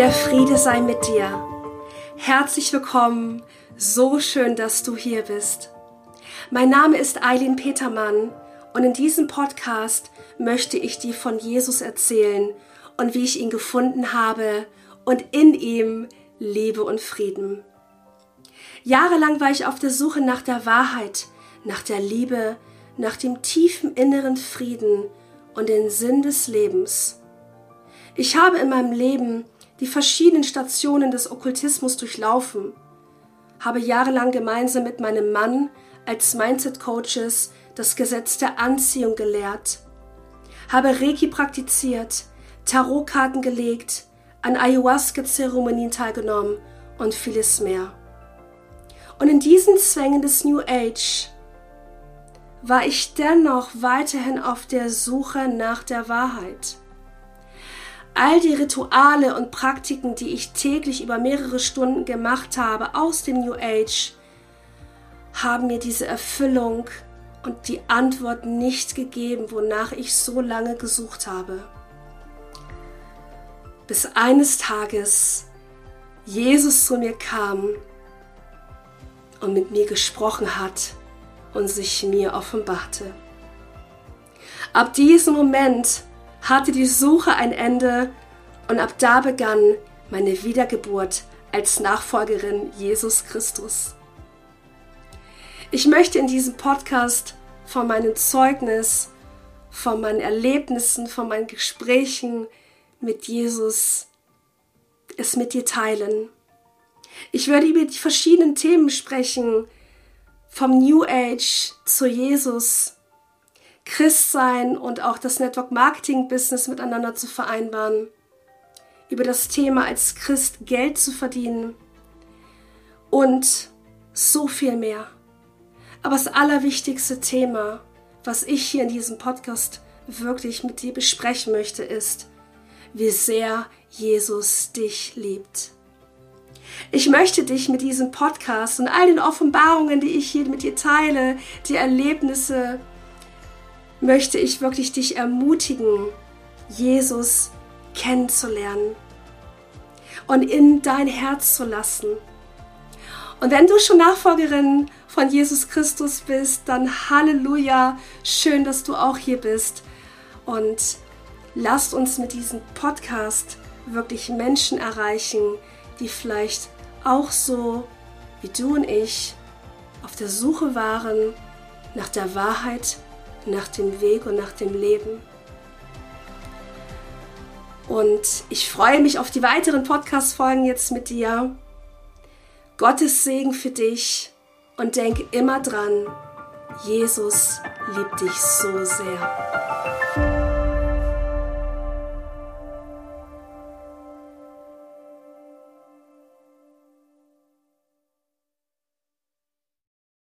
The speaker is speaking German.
Der Friede sei mit dir. Herzlich willkommen. So schön, dass du hier bist. Mein Name ist Eileen Petermann und in diesem Podcast möchte ich dir von Jesus erzählen und wie ich ihn gefunden habe und in ihm Liebe und Frieden. Jahrelang war ich auf der Suche nach der Wahrheit, nach der Liebe, nach dem tiefen inneren Frieden und den Sinn des Lebens. Ich habe in meinem Leben die verschiedenen Stationen des Okkultismus durchlaufen, habe jahrelang gemeinsam mit meinem Mann als Mindset-Coaches das Gesetz der Anziehung gelehrt, habe Reiki praktiziert, Tarotkarten gelegt, an Ayahuasca-Zeremonien teilgenommen und vieles mehr. Und in diesen Zwängen des New Age war ich dennoch weiterhin auf der Suche nach der Wahrheit. All die Rituale und Praktiken, die ich täglich über mehrere Stunden gemacht habe aus dem New Age, haben mir diese Erfüllung und die Antwort nicht gegeben, wonach ich so lange gesucht habe. Bis eines Tages Jesus zu mir kam und mit mir gesprochen hat und sich mir offenbarte. Ab diesem Moment hatte die Suche ein Ende und ab da begann meine Wiedergeburt als Nachfolgerin Jesus Christus. Ich möchte in diesem Podcast von meinem Zeugnis, von meinen Erlebnissen, von meinen Gesprächen mit Jesus es mit dir teilen. Ich werde über die verschiedenen Themen sprechen, vom New Age zu Jesus, Christsein und auch das Network Marketing Business miteinander zu vereinbaren, über das Thema als Christ Geld zu verdienen und so viel mehr. Aber das allerwichtigste Thema, was ich hier in diesem Podcast wirklich mit dir besprechen möchte, ist, wie sehr Jesus dich liebt. Ich möchte dich mit diesem Podcast und all den Offenbarungen, die ich hier mit dir teile, die Erlebnisse, möchte ich wirklich dich ermutigen, Jesus kennenzulernen und in dein Herz zu lassen. Und wenn du schon Nachfolgerin von Jesus Christus bist, dann Halleluja, schön, dass du auch hier bist. Und lasst uns mit diesem Podcast wirklich Menschen erreichen, die vielleicht auch so wie du und ich auf der Suche waren nach der Wahrheit, nach dem Weg und nach dem Leben. Und ich freue mich auf die weiteren Podcast-Folgen jetzt mit dir. Gottes Segen für dich und denk immer dran, Jesus liebt dich so sehr.